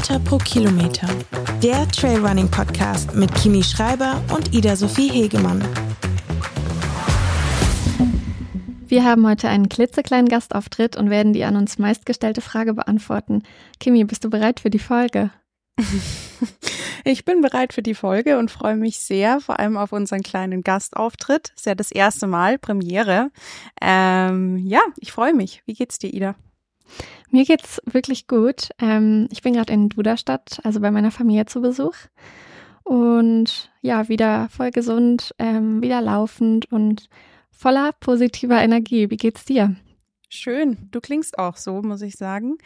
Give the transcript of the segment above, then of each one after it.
Meter pro Kilometer. Der Trailrunning Podcast mit Kimi Schreiber und Ida Sophie Hegemann. Wir haben heute einen klitzekleinen Gastauftritt und werden die an uns meistgestellte Frage beantworten. Kimi, bist du bereit für die Folge? Ich bin bereit für die Folge und freue mich sehr, vor allem auf unseren kleinen Gastauftritt. Ist ja das erste Mal, Premiere. Ähm, ja, ich freue mich. Wie geht's dir, Ida? Mir geht's wirklich gut. Ähm, ich bin gerade in Duderstadt, also bei meiner Familie zu Besuch. Und ja, wieder voll gesund, ähm, wieder laufend und voller positiver Energie. Wie geht's dir? Schön. Du klingst auch so, muss ich sagen.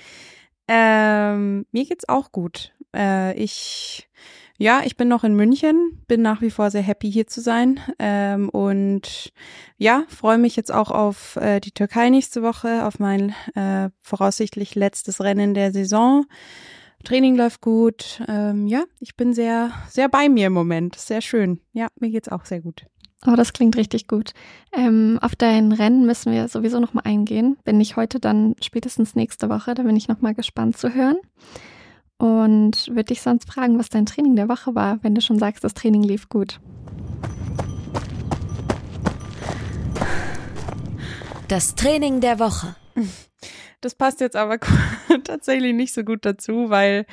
Ähm, mir geht's auch gut. Äh, ich ja, ich bin noch in München, bin nach wie vor sehr happy hier zu sein ähm, und ja, freue mich jetzt auch auf äh, die Türkei nächste Woche, auf mein äh, voraussichtlich letztes Rennen der Saison. Training läuft gut. Ähm, ja, ich bin sehr, sehr bei mir im Moment. Sehr schön. Ja, mir geht's auch sehr gut. Oh, das klingt richtig gut. Ähm, auf dein Rennen müssen wir sowieso nochmal eingehen. Wenn nicht heute, dann spätestens nächste Woche. Da bin ich nochmal gespannt zu hören. Und würde dich sonst fragen, was dein Training der Woche war, wenn du schon sagst, das Training lief gut. Das Training der Woche. Das passt jetzt aber tatsächlich nicht so gut dazu, weil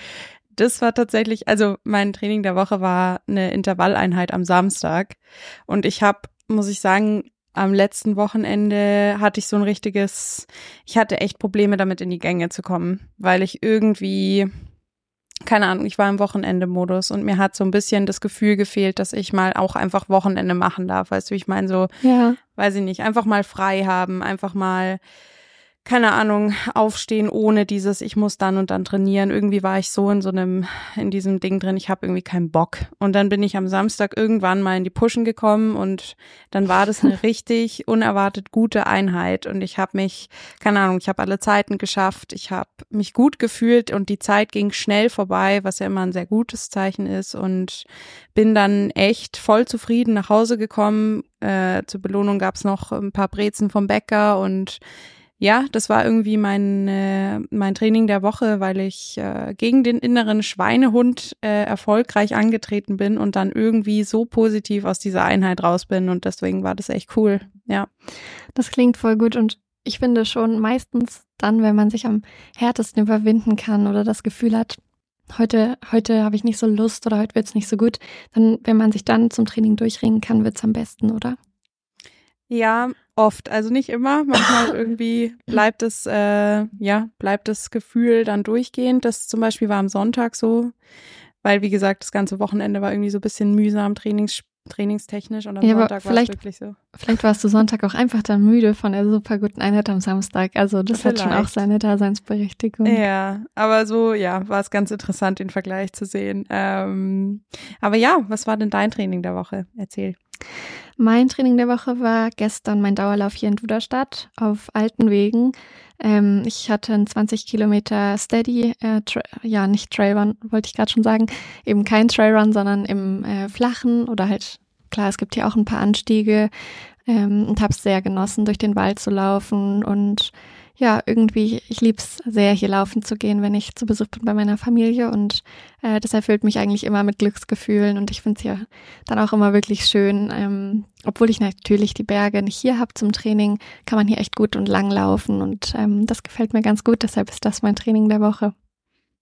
das war tatsächlich, also mein Training der Woche war eine Intervalleinheit am Samstag und ich habe, muss ich sagen, am letzten Wochenende hatte ich so ein richtiges, ich hatte echt Probleme damit in die Gänge zu kommen, weil ich irgendwie keine Ahnung, ich war im Wochenende-Modus und mir hat so ein bisschen das Gefühl gefehlt, dass ich mal auch einfach Wochenende machen darf. Weißt du, ich meine so, ja. weiß ich nicht, einfach mal frei haben, einfach mal keine Ahnung, aufstehen ohne dieses, ich muss dann und dann trainieren. Irgendwie war ich so in so einem, in diesem Ding drin, ich habe irgendwie keinen Bock. Und dann bin ich am Samstag irgendwann mal in die Pushen gekommen und dann war das eine richtig unerwartet gute Einheit. Und ich habe mich, keine Ahnung, ich habe alle Zeiten geschafft, ich habe mich gut gefühlt und die Zeit ging schnell vorbei, was ja immer ein sehr gutes Zeichen ist. Und bin dann echt voll zufrieden nach Hause gekommen. Äh, zur Belohnung gab's noch ein paar Brezen vom Bäcker und ja, das war irgendwie mein, äh, mein Training der Woche, weil ich äh, gegen den inneren Schweinehund äh, erfolgreich angetreten bin und dann irgendwie so positiv aus dieser Einheit raus bin. Und deswegen war das echt cool. Ja. Das klingt voll gut und ich finde schon meistens dann, wenn man sich am härtesten überwinden kann oder das Gefühl hat, heute, heute habe ich nicht so Lust oder heute wird's nicht so gut, dann, wenn man sich dann zum Training durchringen kann, wird's am besten, oder? Ja, oft. Also nicht immer. Manchmal irgendwie bleibt es, äh, ja, bleibt das Gefühl dann durchgehend. Das zum Beispiel war am Sonntag so, weil wie gesagt, das ganze Wochenende war irgendwie so ein bisschen mühsam Trainings, trainingstechnisch und am ja, Sonntag war es wirklich so. Vielleicht warst du Sonntag auch einfach dann müde von der super guten Einheit am Samstag. Also das vielleicht. hat schon auch seine Daseinsberechtigung. Ja, aber so, ja, war es ganz interessant, den Vergleich zu sehen. Ähm, aber ja, was war denn dein Training der Woche? Erzähl. Mein Training der Woche war gestern mein Dauerlauf hier in Duderstadt auf alten Wegen. Ähm, ich hatte einen 20 Kilometer Steady, äh, ja nicht Trailrun, wollte ich gerade schon sagen, eben kein Trailrun, sondern im äh, flachen oder halt klar, es gibt hier auch ein paar Anstiege ähm, und habe es sehr genossen, durch den Wald zu laufen und ja, irgendwie, ich lieb's sehr, hier laufen zu gehen, wenn ich zu Besuch bin bei meiner Familie und äh, das erfüllt mich eigentlich immer mit Glücksgefühlen und ich finde es ja dann auch immer wirklich schön. Ähm, obwohl ich natürlich die Berge nicht hier habe zum Training, kann man hier echt gut und lang laufen und ähm, das gefällt mir ganz gut, deshalb ist das mein Training der Woche.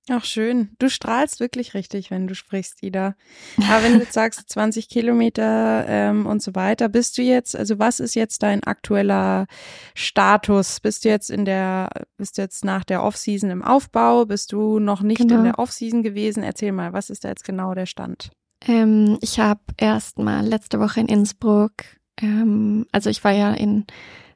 Ach schön. Du strahlst wirklich richtig, wenn du sprichst, Ida. Aber wenn du jetzt sagst 20 Kilometer ähm, und so weiter, bist du jetzt, also was ist jetzt dein aktueller Status? Bist du jetzt in der, bist du jetzt nach der Offseason im Aufbau? Bist du noch nicht genau. in der Offseason gewesen? Erzähl mal, was ist da jetzt genau der Stand? Ähm, ich habe erst mal letzte Woche in Innsbruck, ähm, also ich war ja in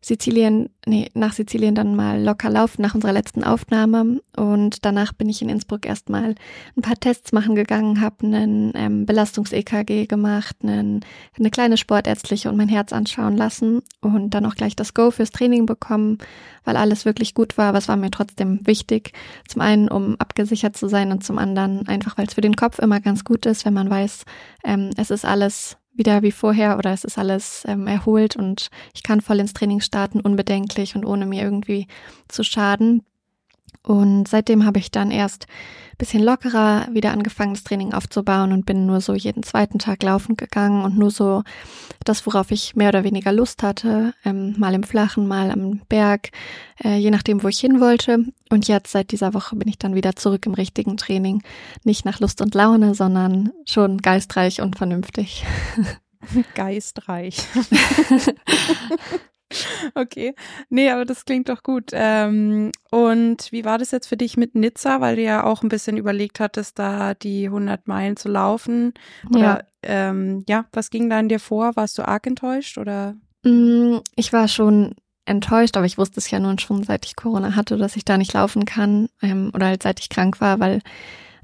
Sizilien, nee, nach Sizilien dann mal locker laufen nach unserer letzten Aufnahme und danach bin ich in Innsbruck erstmal ein paar Tests machen gegangen, habe einen ähm, Belastungs-EKG gemacht, einen, eine kleine sportärztliche und mein Herz anschauen lassen und dann auch gleich das Go fürs Training bekommen, weil alles wirklich gut war, aber es war mir trotzdem wichtig. Zum einen, um abgesichert zu sein und zum anderen einfach, weil es für den Kopf immer ganz gut ist, wenn man weiß, ähm, es ist alles wieder wie vorher oder es ist alles ähm, erholt und ich kann voll ins Training starten, unbedenklich und ohne mir irgendwie zu schaden. Und seitdem habe ich dann erst bisschen lockerer wieder angefangen, das Training aufzubauen und bin nur so jeden zweiten Tag laufen gegangen und nur so das, worauf ich mehr oder weniger Lust hatte, ähm, mal im Flachen, mal am Berg, äh, je nachdem, wo ich hin wollte. Und jetzt seit dieser Woche bin ich dann wieder zurück im richtigen Training. Nicht nach Lust und Laune, sondern schon geistreich und vernünftig. Geistreich. Okay. Nee, aber das klingt doch gut. Ähm, und wie war das jetzt für dich mit Nizza, weil du ja auch ein bisschen überlegt hattest, da die 100 Meilen zu laufen? Oder ja, ähm, ja was ging da in dir vor? Warst du arg enttäuscht oder? Mm, ich war schon enttäuscht, aber ich wusste es ja nun schon, seit ich Corona hatte, dass ich da nicht laufen kann ähm, oder halt seit ich krank war, weil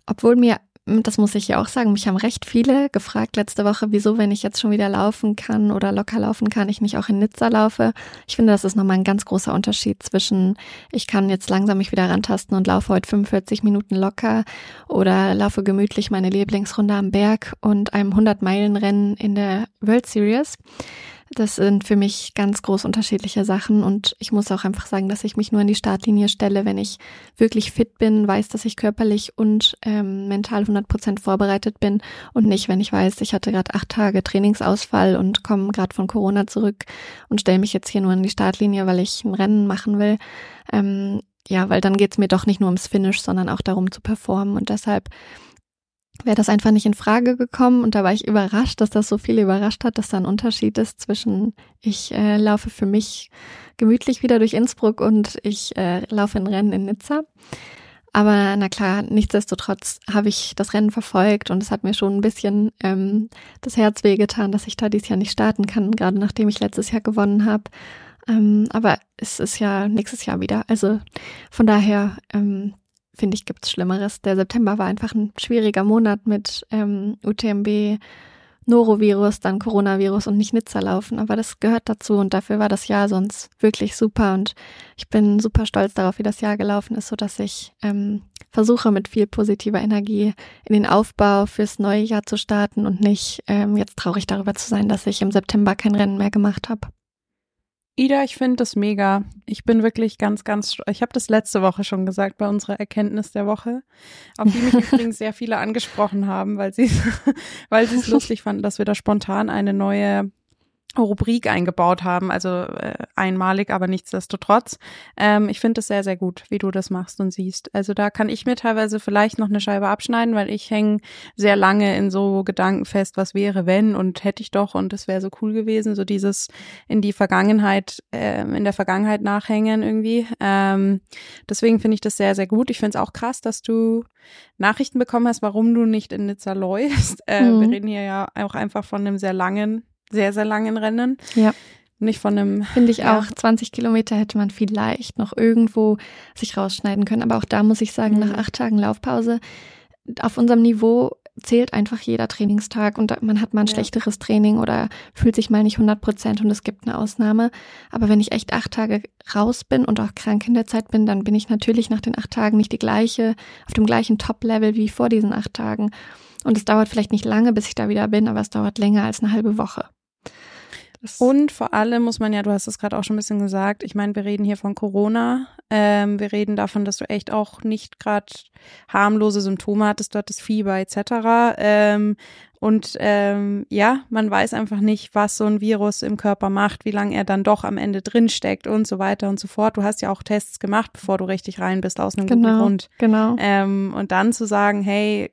obwohl mir das muss ich ja auch sagen, mich haben recht viele gefragt letzte Woche, wieso, wenn ich jetzt schon wieder laufen kann oder locker laufen kann, ich nicht auch in Nizza laufe. Ich finde, das ist nochmal ein ganz großer Unterschied zwischen, ich kann jetzt langsam mich wieder rantasten und laufe heute 45 Minuten locker oder laufe gemütlich meine Lieblingsrunde am Berg und einem 100-Meilen-Rennen in der World Series. Das sind für mich ganz groß unterschiedliche Sachen und ich muss auch einfach sagen, dass ich mich nur in die Startlinie stelle, wenn ich wirklich fit bin, weiß, dass ich körperlich und ähm, mental 100 Prozent vorbereitet bin und nicht, wenn ich weiß, ich hatte gerade acht Tage Trainingsausfall und komme gerade von Corona zurück und stelle mich jetzt hier nur in die Startlinie, weil ich ein Rennen machen will. Ähm, ja, weil dann geht's mir doch nicht nur ums Finish, sondern auch darum zu performen und deshalb wäre das einfach nicht in Frage gekommen und da war ich überrascht, dass das so viele überrascht hat, dass da ein Unterschied ist zwischen ich äh, laufe für mich gemütlich wieder durch Innsbruck und ich äh, laufe ein Rennen in Nizza. Aber na klar, nichtsdestotrotz habe ich das Rennen verfolgt und es hat mir schon ein bisschen ähm, das Herz wehgetan, dass ich da dieses Jahr nicht starten kann, gerade nachdem ich letztes Jahr gewonnen habe. Ähm, aber es ist ja nächstes Jahr wieder. Also von daher ähm, finde ich, gibt's Schlimmeres. Der September war einfach ein schwieriger Monat mit ähm, UTMB, Norovirus, dann Coronavirus und nicht Nizza laufen. Aber das gehört dazu und dafür war das Jahr sonst wirklich super. Und ich bin super stolz darauf, wie das Jahr gelaufen ist, so dass ich ähm, versuche, mit viel positiver Energie in den Aufbau fürs neue Jahr zu starten und nicht ähm, jetzt traurig darüber zu sein, dass ich im September kein Rennen mehr gemacht habe. Ida, ich finde das mega. Ich bin wirklich ganz, ganz, ich habe das letzte Woche schon gesagt bei unserer Erkenntnis der Woche, auf die mich übrigens sehr viele angesprochen haben, weil sie weil sie es lustig fanden, dass wir da spontan eine neue Rubrik eingebaut haben, also äh, einmalig, aber nichtsdestotrotz. Ähm, ich finde es sehr, sehr gut, wie du das machst und siehst. Also da kann ich mir teilweise vielleicht noch eine Scheibe abschneiden, weil ich hänge sehr lange in so Gedanken fest, was wäre, wenn und hätte ich doch und das wäre so cool gewesen, so dieses in die Vergangenheit, äh, in der Vergangenheit nachhängen irgendwie. Ähm, deswegen finde ich das sehr, sehr gut. Ich finde es auch krass, dass du Nachrichten bekommen hast, warum du nicht in Nizza läufst. Äh, mhm. Wir reden hier ja auch einfach von einem sehr langen sehr, sehr langen Rennen. Ja. Nicht von einem. Finde ich ja. auch. 20 Kilometer hätte man vielleicht noch irgendwo sich rausschneiden können. Aber auch da muss ich sagen, mhm. nach acht Tagen Laufpause, auf unserem Niveau zählt einfach jeder Trainingstag und man hat mal ein ja. schlechteres Training oder fühlt sich mal nicht 100 Prozent und es gibt eine Ausnahme. Aber wenn ich echt acht Tage raus bin und auch krank in der Zeit bin, dann bin ich natürlich nach den acht Tagen nicht die gleiche, auf dem gleichen Top-Level wie vor diesen acht Tagen. Und es dauert vielleicht nicht lange, bis ich da wieder bin, aber es dauert länger als eine halbe Woche. Und vor allem muss man ja, du hast es gerade auch schon ein bisschen gesagt, ich meine, wir reden hier von Corona. Ähm, wir reden davon, dass du echt auch nicht gerade harmlose Symptome hattest, dort das Fieber etc. Ähm, und ähm, ja, man weiß einfach nicht, was so ein Virus im Körper macht, wie lange er dann doch am Ende drin steckt und so weiter und so fort. Du hast ja auch Tests gemacht, bevor du richtig rein bist, aus einem genau, guten Grund. Genau. Ähm, und dann zu sagen, hey,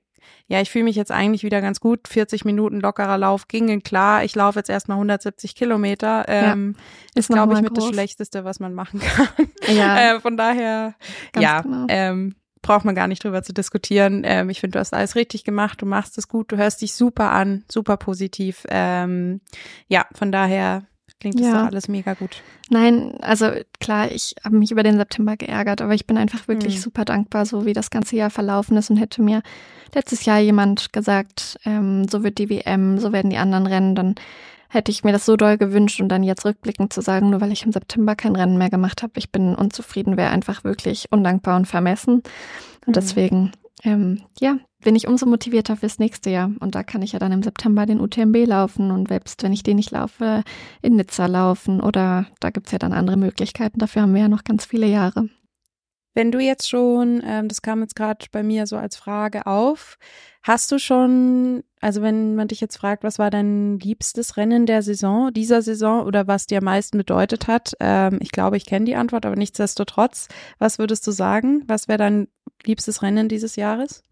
ja, ich fühle mich jetzt eigentlich wieder ganz gut. 40 Minuten lockerer Lauf gingen klar. Ich laufe jetzt erstmal 170 Kilometer. Ähm, ja, ist, glaube ich, mit groß. das Schlechteste, was man machen kann. Ja. äh, von daher, ganz ja, genau. ähm, braucht man gar nicht drüber zu diskutieren. Ähm, ich finde, du hast alles richtig gemacht. Du machst es gut. Du hörst dich super an, super positiv. Ähm, ja, von daher klingt das ja. doch alles mega gut. Nein, also klar, ich habe mich über den September geärgert, aber ich bin einfach wirklich mhm. super dankbar, so wie das ganze Jahr verlaufen ist und hätte mir letztes Jahr jemand gesagt, ähm, so wird die WM, so werden die anderen Rennen, dann hätte ich mir das so doll gewünscht und dann jetzt rückblickend zu sagen, nur weil ich im September kein Rennen mehr gemacht habe, ich bin unzufrieden, wäre einfach wirklich undankbar und vermessen. Und mhm. deswegen, ähm, ja, bin ich umso motivierter fürs nächste Jahr. Und da kann ich ja dann im September den UTMB laufen und selbst wenn ich den nicht laufe, in Nizza laufen oder da gibt's ja dann andere Möglichkeiten. Dafür haben wir ja noch ganz viele Jahre. Wenn du jetzt schon, ähm, das kam jetzt gerade bei mir so als Frage auf, hast du schon, also wenn man dich jetzt fragt, was war dein liebstes Rennen der Saison, dieser Saison oder was dir am meisten bedeutet hat, ähm, ich glaube, ich kenne die Antwort, aber nichtsdestotrotz, was würdest du sagen? Was wäre dein liebstes Rennen dieses Jahres?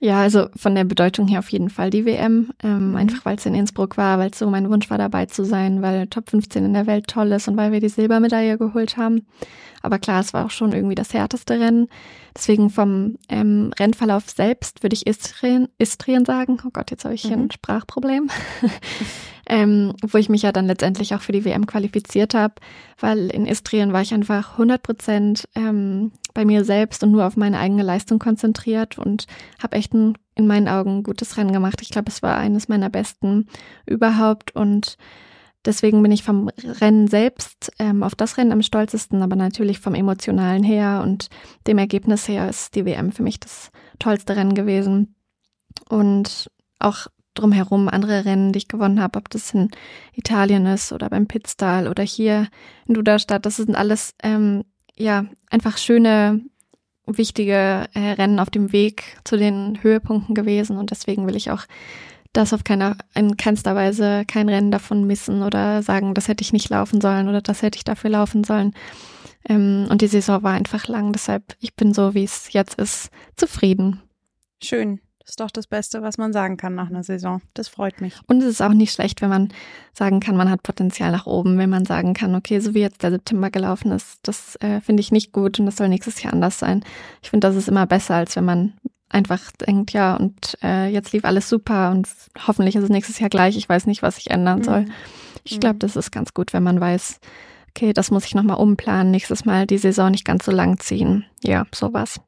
Ja, also von der Bedeutung her auf jeden Fall die WM. Ähm, mhm. einfach weil es in Innsbruck war, weil es so mein Wunsch war, dabei zu sein, weil Top 15 in der Welt toll ist und weil wir die Silbermedaille geholt haben. Aber klar, es war auch schon irgendwie das härteste Rennen. Deswegen vom ähm, Rennverlauf selbst würde ich Istrien, Istrien sagen. Oh Gott, jetzt habe ich hier mhm. ein Sprachproblem. ähm, wo ich mich ja dann letztendlich auch für die WM qualifiziert habe, weil in Istrien war ich einfach 100 Prozent ähm, bei mir selbst und nur auf meine eigene Leistung konzentriert und habe echt ein, in meinen Augen gutes Rennen gemacht. Ich glaube, es war eines meiner besten überhaupt und Deswegen bin ich vom Rennen selbst ähm, auf das Rennen am stolzesten, aber natürlich vom emotionalen her und dem Ergebnis her ist die WM für mich das tollste Rennen gewesen. Und auch drumherum andere Rennen, die ich gewonnen habe, ob das in Italien ist oder beim Pitztal oder hier in Duderstadt, das sind alles ähm, ja einfach schöne, wichtige äh, Rennen auf dem Weg zu den Höhepunkten gewesen und deswegen will ich auch das auf keiner, in keinster Weise kein Rennen davon missen oder sagen, das hätte ich nicht laufen sollen oder das hätte ich dafür laufen sollen. Ähm, und die Saison war einfach lang, deshalb ich bin so, wie es jetzt ist, zufrieden. Schön. Das ist doch das Beste, was man sagen kann nach einer Saison. Das freut mich. Und es ist auch nicht schlecht, wenn man sagen kann, man hat Potenzial nach oben, wenn man sagen kann, okay, so wie jetzt der September gelaufen ist, das äh, finde ich nicht gut und das soll nächstes Jahr anders sein. Ich finde, das ist immer besser, als wenn man einfach denkt, ja, und äh, jetzt lief alles super und hoffentlich ist es nächstes Jahr gleich. Ich weiß nicht, was ich ändern soll. Mhm. Ich glaube, das ist ganz gut, wenn man weiß, okay, das muss ich nochmal umplanen, nächstes Mal die Saison nicht ganz so lang ziehen. Ja, sowas.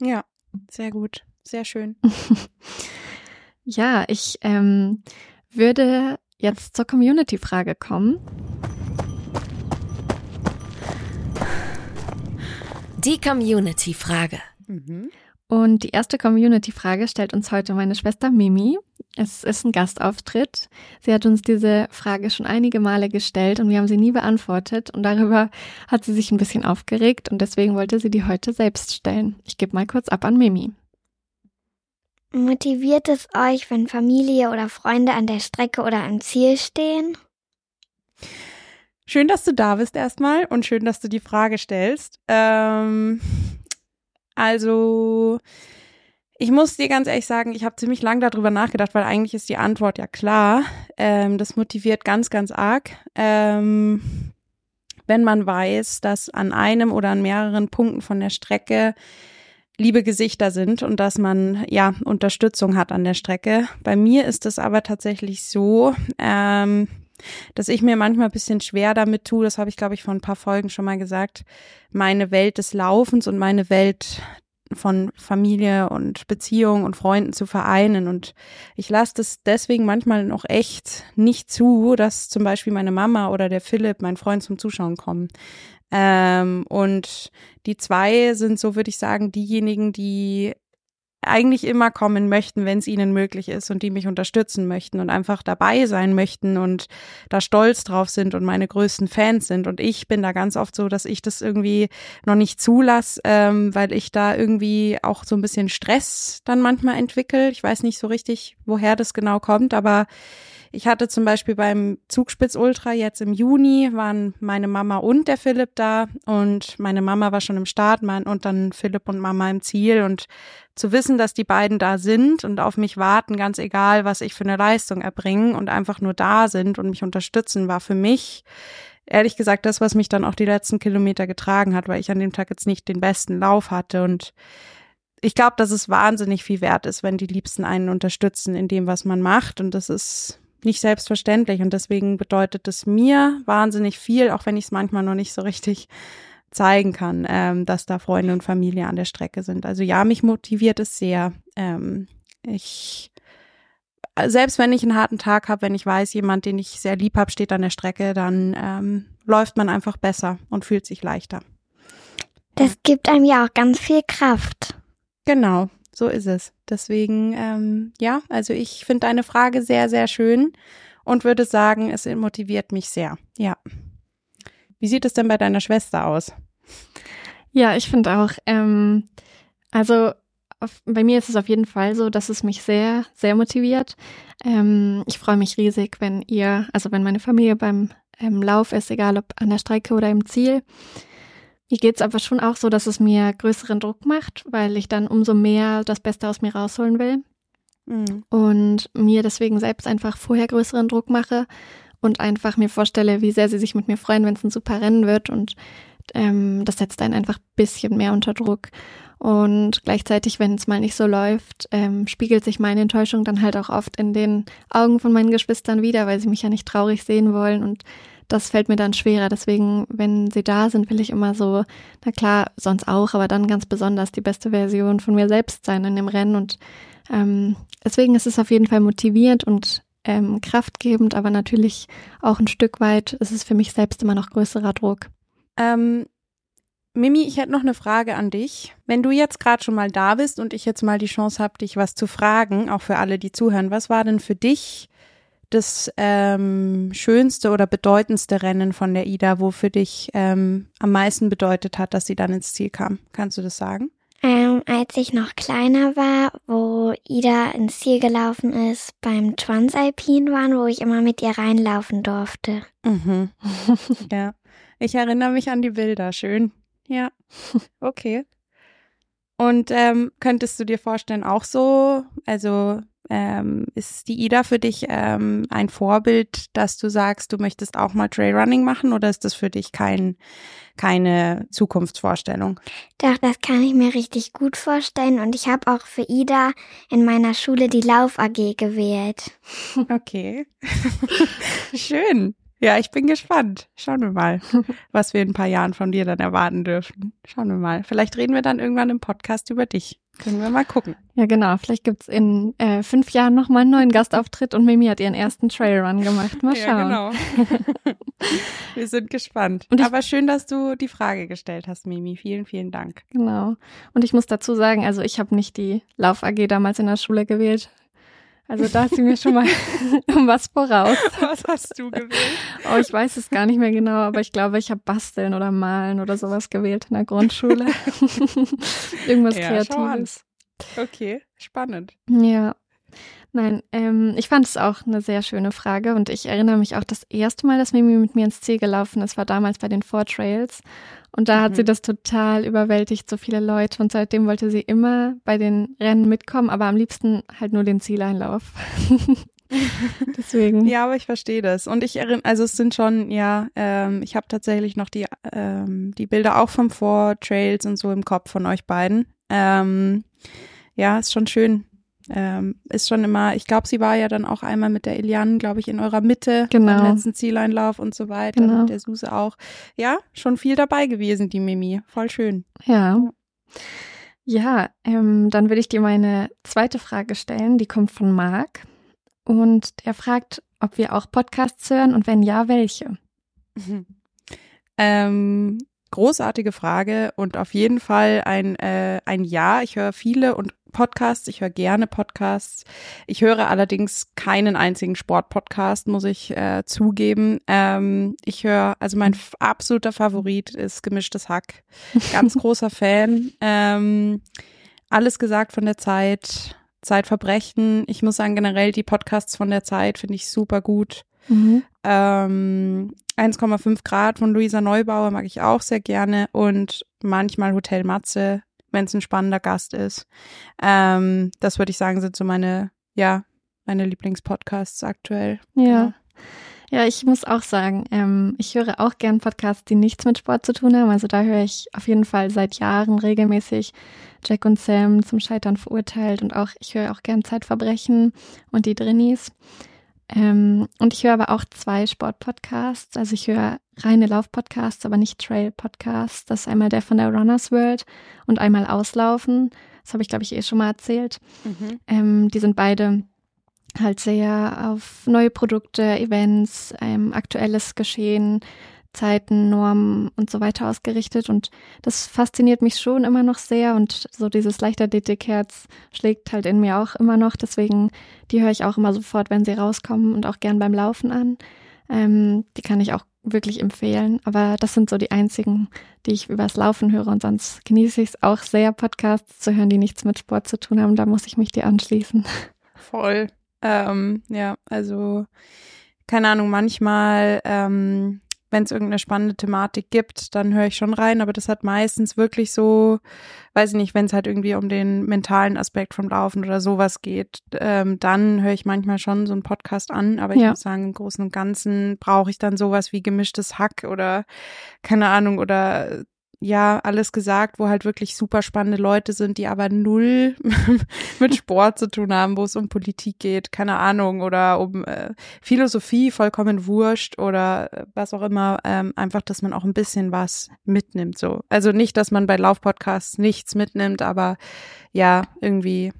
Ja, sehr gut. Sehr schön. ja, ich ähm, würde jetzt zur Community-Frage kommen. Die Community-Frage. Mhm. Und die erste Community-Frage stellt uns heute meine Schwester Mimi. Es ist ein Gastauftritt. Sie hat uns diese Frage schon einige Male gestellt und wir haben sie nie beantwortet. Und darüber hat sie sich ein bisschen aufgeregt und deswegen wollte sie die heute selbst stellen. Ich gebe mal kurz ab an Mimi. Motiviert es euch, wenn Familie oder Freunde an der Strecke oder am Ziel stehen? Schön, dass du da bist erstmal und schön, dass du die Frage stellst. Ähm, also, ich muss dir ganz ehrlich sagen, ich habe ziemlich lange darüber nachgedacht, weil eigentlich ist die Antwort ja klar. Ähm, das motiviert ganz, ganz arg. Ähm, wenn man weiß, dass an einem oder an mehreren Punkten von der Strecke liebe Gesichter sind und dass man ja Unterstützung hat an der Strecke. Bei mir ist es aber tatsächlich so, ähm, dass ich mir manchmal ein bisschen schwer damit tue, das habe ich, glaube ich, vor ein paar Folgen schon mal gesagt, meine Welt des Laufens und meine Welt von Familie und Beziehung und Freunden zu vereinen. Und ich lasse das deswegen manchmal noch echt nicht zu, dass zum Beispiel meine Mama oder der Philipp, mein Freund, zum Zuschauen kommen. Ähm, und die zwei sind so, würde ich sagen, diejenigen, die eigentlich immer kommen möchten, wenn es ihnen möglich ist und die mich unterstützen möchten und einfach dabei sein möchten und da stolz drauf sind und meine größten Fans sind. Und ich bin da ganz oft so, dass ich das irgendwie noch nicht zulasse, ähm, weil ich da irgendwie auch so ein bisschen Stress dann manchmal entwickle. Ich weiß nicht so richtig, woher das genau kommt, aber ich hatte zum Beispiel beim Zugspitz Ultra jetzt im Juni waren meine Mama und der Philipp da und meine Mama war schon im Start mein, und dann Philipp und Mama im Ziel und zu wissen, dass die beiden da sind und auf mich warten, ganz egal, was ich für eine Leistung erbringe und einfach nur da sind und mich unterstützen, war für mich ehrlich gesagt das, was mich dann auch die letzten Kilometer getragen hat, weil ich an dem Tag jetzt nicht den besten Lauf hatte und ich glaube, dass es wahnsinnig viel wert ist, wenn die Liebsten einen unterstützen in dem, was man macht. Und das ist nicht selbstverständlich und deswegen bedeutet es mir wahnsinnig viel, auch wenn ich es manchmal noch nicht so richtig zeigen kann, ähm, dass da Freunde und Familie an der Strecke sind. Also ja, mich motiviert es sehr. Ähm, ich selbst wenn ich einen harten Tag habe, wenn ich weiß, jemand, den ich sehr lieb habe, steht an der Strecke, dann ähm, läuft man einfach besser und fühlt sich leichter. Das gibt einem ja auch ganz viel Kraft. Genau, so ist es. Deswegen, ähm, ja, also ich finde deine Frage sehr, sehr schön und würde sagen, es motiviert mich sehr. Ja. Wie sieht es denn bei deiner Schwester aus? Ja, ich finde auch. Ähm, also auf, bei mir ist es auf jeden Fall so, dass es mich sehr, sehr motiviert. Ähm, ich freue mich riesig, wenn ihr, also wenn meine Familie beim ähm, Lauf ist, egal ob an der Strecke oder im Ziel. Mir geht's aber schon auch so, dass es mir größeren Druck macht, weil ich dann umso mehr das Beste aus mir rausholen will. Mhm. Und mir deswegen selbst einfach vorher größeren Druck mache und einfach mir vorstelle, wie sehr sie sich mit mir freuen, wenn es ein super Rennen wird. Und ähm, das setzt einen einfach bisschen mehr unter Druck. Und gleichzeitig, wenn es mal nicht so läuft, ähm, spiegelt sich meine Enttäuschung dann halt auch oft in den Augen von meinen Geschwistern wieder, weil sie mich ja nicht traurig sehen wollen. Und das fällt mir dann schwerer. Deswegen, wenn sie da sind, will ich immer so, na klar, sonst auch, aber dann ganz besonders die beste Version von mir selbst sein in dem Rennen. Und ähm, deswegen ist es auf jeden Fall motivierend und ähm, kraftgebend, aber natürlich auch ein Stück weit ist es für mich selbst immer noch größerer Druck. Ähm, Mimi, ich hätte noch eine Frage an dich. Wenn du jetzt gerade schon mal da bist und ich jetzt mal die Chance habe, dich was zu fragen, auch für alle, die zuhören, was war denn für dich das ähm, schönste oder bedeutendste Rennen von der Ida, wo für dich ähm, am meisten bedeutet hat, dass sie dann ins Ziel kam? Kannst du das sagen? Ähm, als ich noch kleiner war, wo Ida ins Ziel gelaufen ist, beim Transalpin waren, wo ich immer mit ihr reinlaufen durfte. Mhm. ja, ich erinnere mich an die Bilder. Schön. Ja, okay. Und ähm, könntest du dir vorstellen, auch so, also ähm, ist die Ida für dich ähm, ein Vorbild, dass du sagst, du möchtest auch mal Trailrunning machen oder ist das für dich kein, keine Zukunftsvorstellung? Doch, das kann ich mir richtig gut vorstellen und ich habe auch für Ida in meiner Schule die Lauf AG gewählt. Okay. Schön. Ja, ich bin gespannt. Schauen wir mal, was wir in ein paar Jahren von dir dann erwarten dürfen. Schauen wir mal. Vielleicht reden wir dann irgendwann im Podcast über dich. Können wir mal gucken. Ja, genau. Vielleicht gibt's in äh, fünf Jahren nochmal einen neuen Gastauftritt und Mimi hat ihren ersten Trailrun gemacht. Mal schauen. Ja, genau. wir sind gespannt. Aber schön, dass du die Frage gestellt hast, Mimi. Vielen, vielen Dank. Genau. Und ich muss dazu sagen, also ich habe nicht die Lauf AG damals in der Schule gewählt. Also da ist sie mir schon mal was voraus. Was hast du gewählt? Oh, ich weiß es gar nicht mehr genau, aber ich glaube, ich habe Basteln oder Malen oder sowas gewählt in der Grundschule. Irgendwas ja, Kreatives. Okay, spannend. Ja. Nein, ähm, ich fand es auch eine sehr schöne Frage und ich erinnere mich auch das erste Mal, dass Mimi mit mir ins Ziel gelaufen ist, war damals bei den Four Trails. Und da mhm. hat sie mhm. das total überwältigt, so viele Leute. Und seitdem wollte sie immer bei den Rennen mitkommen, aber am liebsten halt nur den Zieleinlauf. Deswegen. Ja, aber ich verstehe das. Und ich erinnere, also es sind schon, ja, ähm, ich habe tatsächlich noch die, ähm, die Bilder auch vom Four Trails und so im Kopf von euch beiden. Ähm, ja, ist schon schön, ähm, ist schon immer, ich glaube, sie war ja dann auch einmal mit der Eliane, glaube ich, in eurer Mitte genau. beim letzten Zieleinlauf und so weiter, genau. mit der Suse auch. Ja, schon viel dabei gewesen, die Mimi. Voll schön. Ja. Ja, ähm, dann würde ich dir meine zweite Frage stellen, die kommt von Marc. Und der fragt, ob wir auch Podcasts hören und wenn ja, welche? Ähm, großartige Frage und auf jeden Fall ein, äh, ein Ja. Ich höre viele und Podcasts. Ich höre gerne Podcasts. Ich höre allerdings keinen einzigen Sportpodcast, muss ich äh, zugeben. Ähm, ich höre, also mein absoluter Favorit ist Gemischtes Hack. Ganz großer Fan. Ähm, alles gesagt von der Zeit. Zeitverbrechen. Ich muss sagen, generell die Podcasts von der Zeit finde ich super gut. Mhm. Ähm, 1,5 Grad von Luisa Neubauer mag ich auch sehr gerne und manchmal Hotel Matze wenn es ein spannender Gast ist. Ähm, das würde ich sagen, sind so meine, ja, meine Lieblingspodcasts aktuell. Ja. Genau. Ja, ich muss auch sagen, ähm, ich höre auch gern Podcasts, die nichts mit Sport zu tun haben. Also da höre ich auf jeden Fall seit Jahren regelmäßig Jack und Sam zum Scheitern verurteilt und auch, ich höre auch gern Zeitverbrechen und die Drinnies. Ähm, und ich höre aber auch zwei Sportpodcasts. Also ich höre reine Laufpodcasts, aber nicht Trail-Podcasts. Das ist einmal der von der Runners World und einmal Auslaufen. Das habe ich, glaube ich, eh schon mal erzählt. Mhm. Ähm, die sind beide halt sehr auf neue Produkte, Events, ähm, aktuelles Geschehen, Zeiten, Normen und so weiter ausgerichtet. Und das fasziniert mich schon immer noch sehr. Und so dieses Leichtathletikherz schlägt halt in mir auch immer noch. Deswegen, die höre ich auch immer sofort, wenn sie rauskommen und auch gern beim Laufen an. Ähm, die kann ich auch wirklich empfehlen. Aber das sind so die einzigen, die ich übers Laufen höre. Und sonst genieße ich es auch sehr, Podcasts zu hören, die nichts mit Sport zu tun haben. Da muss ich mich dir anschließen. Voll. Ähm, ja, also keine Ahnung, manchmal ähm, wenn es irgendeine spannende Thematik gibt, dann höre ich schon rein, aber das hat meistens wirklich so, weiß ich nicht, wenn es halt irgendwie um den mentalen Aspekt vom Laufen oder sowas geht, ähm, dann höre ich manchmal schon so einen Podcast an, aber ich ja. muss sagen, im Großen und Ganzen brauche ich dann sowas wie gemischtes Hack oder keine Ahnung oder ja, alles gesagt, wo halt wirklich super spannende Leute sind, die aber null mit Sport zu tun haben, wo es um Politik geht, keine Ahnung, oder um äh, Philosophie, vollkommen wurscht oder äh, was auch immer, ähm, einfach, dass man auch ein bisschen was mitnimmt, so. Also nicht, dass man bei Laufpodcasts nichts mitnimmt, aber ja, irgendwie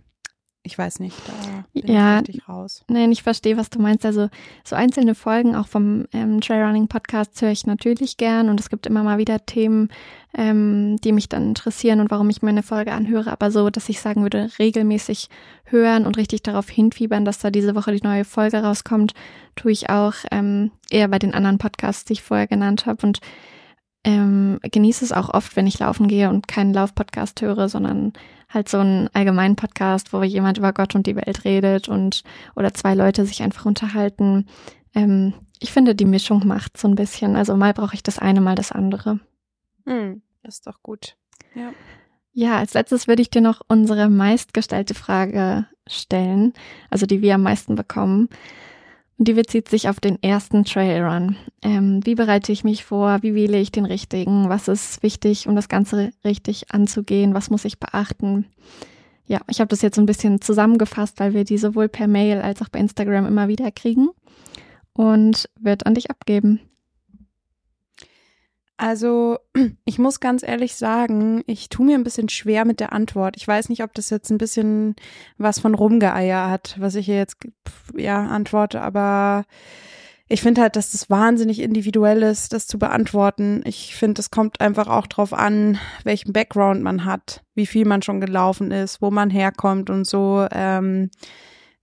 ich weiß nicht, da bin ja, ich richtig raus. Nein, ich verstehe, was du meinst. Also so einzelne Folgen auch vom ähm, Trailrunning Podcast höre ich natürlich gern und es gibt immer mal wieder Themen, ähm, die mich dann interessieren und warum ich mir eine Folge anhöre. Aber so, dass ich sagen würde, regelmäßig hören und richtig darauf hinfiebern, dass da diese Woche die neue Folge rauskommt, tue ich auch ähm, eher bei den anderen Podcasts, die ich vorher genannt habe und ähm, genieße es auch oft, wenn ich laufen gehe und keinen Laufpodcast höre, sondern halt so einen allgemeinen Podcast, wo jemand über Gott und die Welt redet und oder zwei Leute sich einfach unterhalten. Ähm, ich finde, die Mischung macht so ein bisschen. Also mal brauche ich das eine, mal das andere. Hm, das ist doch gut. Ja. Ja, als letztes würde ich dir noch unsere meistgestellte Frage stellen, also die wir am meisten bekommen. Und die bezieht sich auf den ersten Trailrun. Ähm, wie bereite ich mich vor? Wie wähle ich den richtigen? Was ist wichtig, um das Ganze richtig anzugehen? Was muss ich beachten? Ja, ich habe das jetzt ein bisschen zusammengefasst, weil wir die sowohl per Mail als auch bei Instagram immer wieder kriegen und wird an dich abgeben. Also, ich muss ganz ehrlich sagen, ich tue mir ein bisschen schwer mit der Antwort. Ich weiß nicht, ob das jetzt ein bisschen was von Rumgeeier hat, was ich hier jetzt ja antworte, aber ich finde halt, dass das wahnsinnig individuell ist, das zu beantworten. Ich finde, es kommt einfach auch drauf an, welchen Background man hat, wie viel man schon gelaufen ist, wo man herkommt und so. Ähm,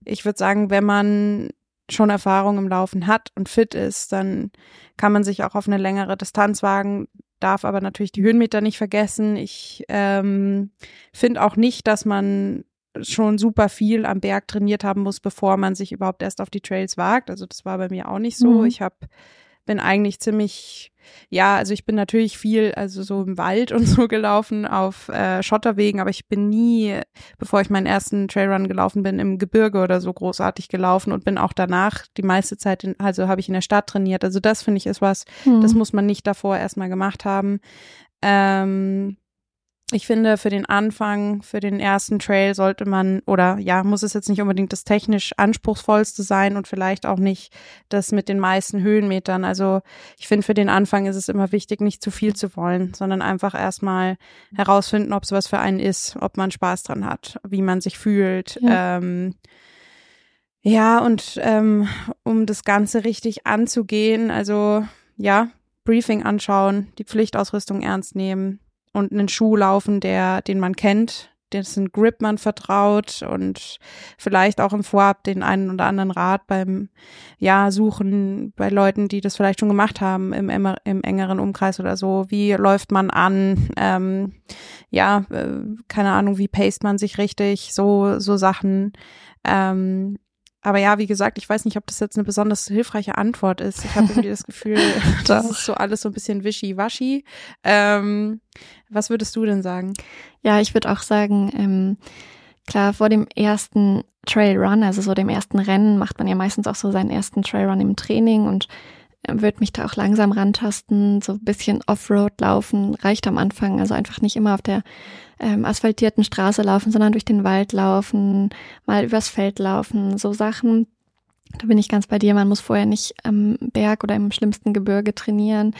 ich würde sagen, wenn man schon Erfahrung im Laufen hat und fit ist, dann kann man sich auch auf eine längere Distanz wagen, darf aber natürlich die Höhenmeter nicht vergessen. Ich ähm, finde auch nicht, dass man schon super viel am Berg trainiert haben muss, bevor man sich überhaupt erst auf die Trails wagt. Also das war bei mir auch nicht so. Mhm. Ich habe bin eigentlich ziemlich, ja, also ich bin natürlich viel, also so im Wald und so gelaufen auf äh, Schotterwegen, aber ich bin nie, bevor ich meinen ersten Trailrun gelaufen bin, im Gebirge oder so großartig gelaufen und bin auch danach die meiste Zeit, in, also habe ich in der Stadt trainiert. Also das finde ich ist was, hm. das muss man nicht davor erstmal gemacht haben. Ähm, ich finde, für den Anfang, für den ersten Trail sollte man, oder ja, muss es jetzt nicht unbedingt das technisch anspruchsvollste sein und vielleicht auch nicht das mit den meisten Höhenmetern. Also ich finde, für den Anfang ist es immer wichtig, nicht zu viel zu wollen, sondern einfach erstmal herausfinden, ob es was für einen ist, ob man Spaß dran hat, wie man sich fühlt. Ja. Ähm, ja, und ähm, um das Ganze richtig anzugehen, also ja, Briefing anschauen, die Pflichtausrüstung ernst nehmen, und einen Schuh laufen, der, den man kennt, dessen Grip man vertraut und vielleicht auch im Vorab den einen oder anderen Rat beim ja suchen bei Leuten, die das vielleicht schon gemacht haben im, im engeren Umkreis oder so. Wie läuft man an? Ähm, ja, äh, keine Ahnung, wie paste man sich richtig? So so Sachen. Ähm, aber ja, wie gesagt, ich weiß nicht, ob das jetzt eine besonders hilfreiche Antwort ist. Ich habe irgendwie das Gefühl, das ist so alles so ein bisschen wischiwaschi. Ähm, was würdest du denn sagen? Ja, ich würde auch sagen, ähm, klar, vor dem ersten Trailrun, also so dem ersten Rennen, macht man ja meistens auch so seinen ersten Trailrun im Training und äh, würde mich da auch langsam rantasten, so ein bisschen Offroad laufen, reicht am Anfang, also einfach nicht immer auf der ähm, asphaltierten Straße laufen, sondern durch den Wald laufen, mal übers Feld laufen, so Sachen. Da bin ich ganz bei dir. Man muss vorher nicht am Berg oder im schlimmsten Gebirge trainieren.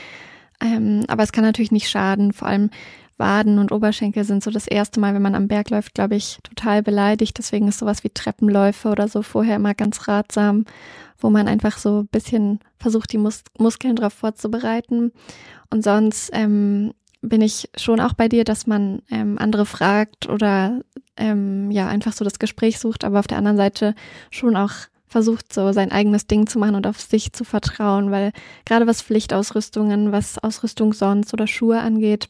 Ähm, aber es kann natürlich nicht schaden. Vor allem Waden und Oberschenkel sind so das erste Mal, wenn man am Berg läuft, glaube ich, total beleidigt. Deswegen ist sowas wie Treppenläufe oder so vorher immer ganz ratsam, wo man einfach so ein bisschen versucht, die Mus Muskeln darauf vorzubereiten. Und sonst ähm, bin ich schon auch bei dir, dass man ähm, andere fragt oder ähm, ja einfach so das Gespräch sucht, aber auf der anderen Seite schon auch versucht, so sein eigenes Ding zu machen und auf sich zu vertrauen, weil gerade was Pflichtausrüstungen, was Ausrüstung sonst oder Schuhe angeht,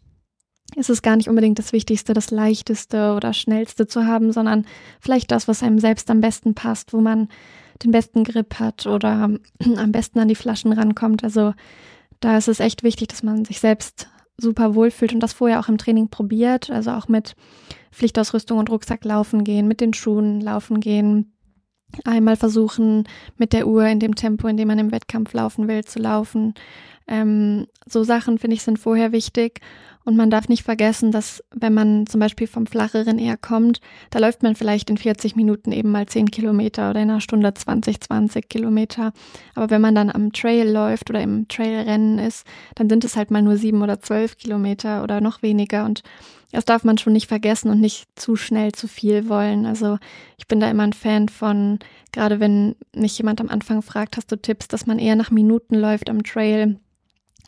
ist es gar nicht unbedingt das Wichtigste, das Leichteste oder Schnellste zu haben, sondern vielleicht das, was einem selbst am besten passt, wo man den besten Grip hat oder am besten an die Flaschen rankommt. Also da ist es echt wichtig, dass man sich selbst super wohlfühlt und das vorher auch im Training probiert, also auch mit Pflichtausrüstung und Rucksack laufen gehen, mit den Schuhen laufen gehen, einmal versuchen, mit der Uhr in dem Tempo, in dem man im Wettkampf laufen will, zu laufen. Ähm, so Sachen, finde ich, sind vorher wichtig. Und man darf nicht vergessen, dass wenn man zum Beispiel vom Flacheren eher kommt, da läuft man vielleicht in 40 Minuten eben mal 10 Kilometer oder in einer Stunde 20, 20 Kilometer. Aber wenn man dann am Trail läuft oder im Trailrennen ist, dann sind es halt mal nur sieben oder zwölf Kilometer oder noch weniger. Und das darf man schon nicht vergessen und nicht zu schnell zu viel wollen. Also ich bin da immer ein Fan von, gerade wenn mich jemand am Anfang fragt, hast du Tipps, dass man eher nach Minuten läuft am Trail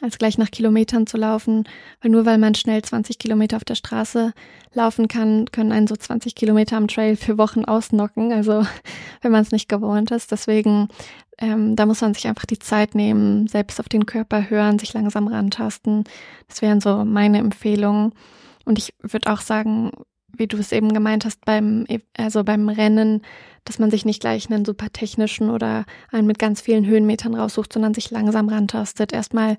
als gleich nach Kilometern zu laufen, weil nur weil man schnell 20 Kilometer auf der Straße laufen kann, können einen so 20 Kilometer am Trail für Wochen ausnocken, also wenn man es nicht gewohnt ist. Deswegen, ähm, da muss man sich einfach die Zeit nehmen, selbst auf den Körper hören, sich langsam rantasten. Das wären so meine Empfehlungen. Und ich würde auch sagen, wie du es eben gemeint hast, beim, also beim Rennen, dass man sich nicht gleich einen super technischen oder einen mit ganz vielen Höhenmetern raussucht, sondern sich langsam rantastet. Erstmal,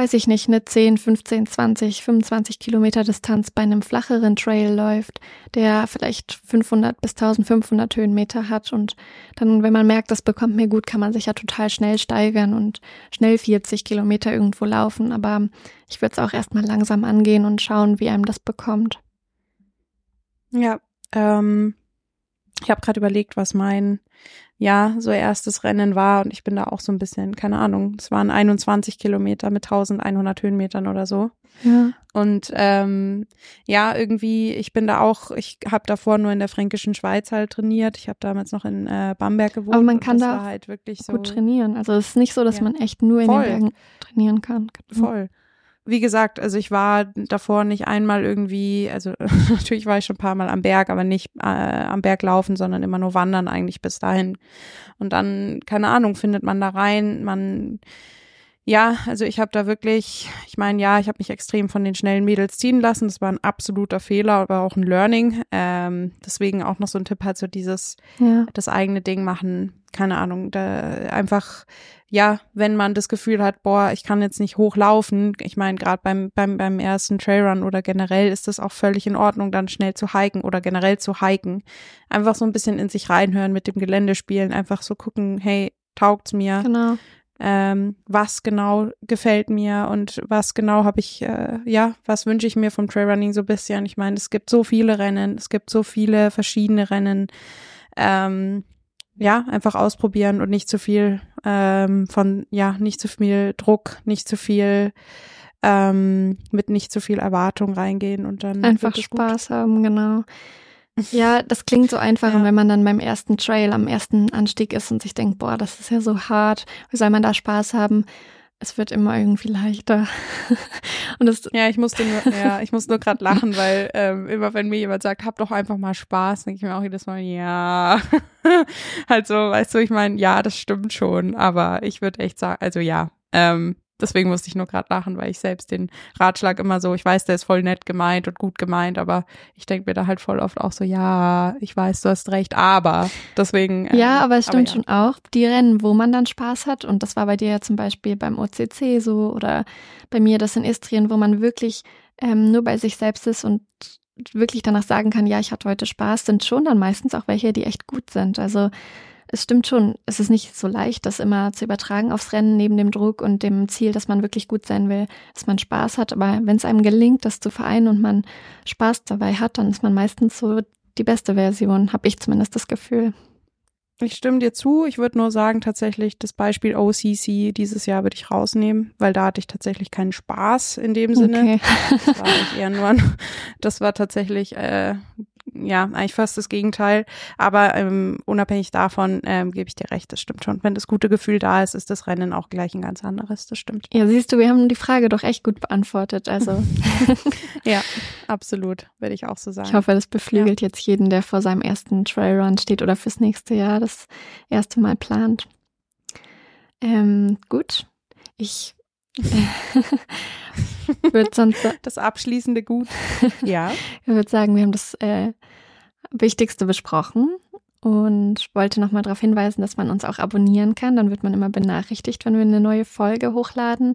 weiß ich nicht, eine 10, 15, 20, 25 Kilometer Distanz bei einem flacheren Trail läuft, der vielleicht 500 bis 1500 Höhenmeter hat und dann, wenn man merkt, das bekommt mir gut, kann man sich ja total schnell steigern und schnell 40 Kilometer irgendwo laufen. Aber ich würde es auch erstmal langsam angehen und schauen, wie einem das bekommt. Ja, ähm, ich habe gerade überlegt, was mein ja so erstes Rennen war und ich bin da auch so ein bisschen, keine Ahnung, es waren 21 Kilometer mit 1100 Höhenmetern oder so. Ja. Und ähm, ja, irgendwie, ich bin da auch, ich habe davor nur in der fränkischen Schweiz halt trainiert. Ich habe damals noch in äh, Bamberg gewohnt. Aber man kann da halt wirklich so gut trainieren. Also es ist nicht so, dass ja. man echt nur in Voll. den Bergen trainieren kann. Voll wie gesagt, also ich war davor nicht einmal irgendwie, also natürlich war ich schon ein paar Mal am Berg, aber nicht äh, am Berg laufen, sondern immer nur wandern eigentlich bis dahin. Und dann, keine Ahnung, findet man da rein, man ja, also ich habe da wirklich, ich meine, ja, ich habe mich extrem von den schnellen Mädels ziehen lassen. Das war ein absoluter Fehler, aber auch ein Learning. Ähm, deswegen auch noch so ein Tipp halt so dieses, ja. das eigene Ding machen. Keine Ahnung, da einfach ja, wenn man das Gefühl hat, boah, ich kann jetzt nicht hochlaufen, ich meine, gerade beim, beim, beim ersten Trailrun oder generell ist das auch völlig in Ordnung, dann schnell zu hiken oder generell zu hiken. Einfach so ein bisschen in sich reinhören, mit dem Gelände spielen, einfach so gucken, hey, taugt's mir? Genau. Ähm, was genau gefällt mir und was genau habe ich, äh, ja, was wünsche ich mir vom Trailrunning so ein bisschen? Ich meine, es gibt so viele Rennen, es gibt so viele verschiedene Rennen. Ähm, ja, einfach ausprobieren und nicht zu viel ähm, von, ja, nicht zu viel Druck, nicht zu viel, ähm, mit nicht zu viel Erwartung reingehen und dann einfach Spaß gut. haben, genau. Ja, das klingt so einfach, ja. wenn man dann beim ersten Trail am ersten Anstieg ist und sich denkt, boah, das ist ja so hart, wie soll man da Spaß haben? es wird immer irgendwie leichter. und es ja, ich musste nur, ja, ich muss nur gerade lachen, weil ähm, immer wenn mir jemand sagt, hab doch einfach mal Spaß, denke ich mir auch jedes Mal, ja. halt so, weißt du, ich meine, ja, das stimmt schon, aber ich würde echt sagen, also ja, ähm, deswegen musste ich nur gerade lachen, weil ich selbst den Ratschlag immer so, ich weiß, der ist voll nett gemeint und gut gemeint, aber ich denke mir da halt voll oft auch so, ja, ich weiß, du hast recht, aber deswegen. Ähm, ja, aber es stimmt aber ja. schon auch, die Rennen, wo man dann Spaß hat und das war bei dir ja zum Beispiel beim OCC so oder bei mir das in Istrien, wo man wirklich ähm, nur bei sich selbst ist und wirklich danach sagen kann, ja, ich hatte heute Spaß, sind schon dann meistens auch welche, die echt gut sind. Also es stimmt schon, es ist nicht so leicht, das immer zu übertragen aufs Rennen neben dem Druck und dem Ziel, dass man wirklich gut sein will, dass man Spaß hat. Aber wenn es einem gelingt, das zu vereinen und man Spaß dabei hat, dann ist man meistens so die beste Version, habe ich zumindest das Gefühl. Ich stimme dir zu. Ich würde nur sagen, tatsächlich das Beispiel OCC dieses Jahr würde ich rausnehmen, weil da hatte ich tatsächlich keinen Spaß in dem Sinne. Okay. Das war eher nur, das war tatsächlich äh, ja, eigentlich fast das Gegenteil. Aber ähm, unabhängig davon ähm, gebe ich dir recht, das stimmt schon. Wenn das gute Gefühl da ist, ist das Rennen auch gleich ein ganz anderes, das stimmt. Ja, siehst du, wir haben die Frage doch echt gut beantwortet. Also ja, absolut, würde ich auch so sagen. Ich hoffe, das beflügelt ja. jetzt jeden, der vor seinem ersten Trailrun steht oder fürs nächste Jahr das erste Mal plant. Ähm, gut, ich würde sonst das abschließende Gut. Ja. ich würde sagen, wir haben das äh, Wichtigste besprochen und wollte nochmal darauf hinweisen, dass man uns auch abonnieren kann. Dann wird man immer benachrichtigt, wenn wir eine neue Folge hochladen.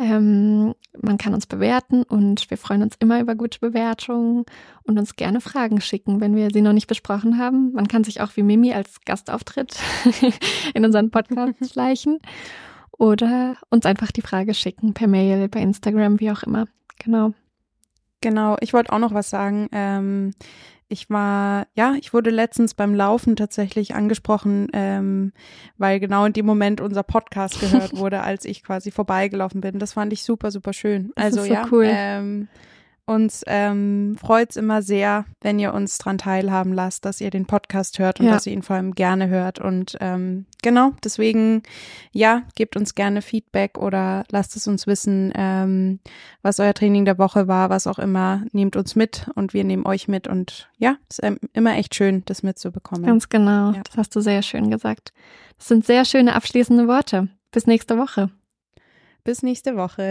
Ähm, man kann uns bewerten und wir freuen uns immer über gute Bewertungen und uns gerne Fragen schicken, wenn wir sie noch nicht besprochen haben. Man kann sich auch wie Mimi als Gastauftritt in unseren Podcast schleichen oder uns einfach die Frage schicken per Mail, bei Instagram, wie auch immer. Genau. Genau, ich wollte auch noch was sagen. Ähm, ich war, ja, ich wurde letztens beim Laufen tatsächlich angesprochen, ähm, weil genau in dem Moment unser Podcast gehört wurde, als ich quasi vorbeigelaufen bin. Das fand ich super, super schön. Das also so ja, cool. ähm, uns ähm, freut es immer sehr, wenn ihr uns dran teilhaben lasst, dass ihr den Podcast hört und ja. dass ihr ihn vor allem gerne hört. Und ähm, genau, deswegen, ja, gebt uns gerne Feedback oder lasst es uns wissen, ähm, was euer Training der Woche war, was auch immer. Nehmt uns mit und wir nehmen euch mit. Und ja, es ist immer echt schön, das mitzubekommen. Ganz genau, ja. das hast du sehr schön gesagt. Das sind sehr schöne abschließende Worte. Bis nächste Woche. Bis nächste Woche.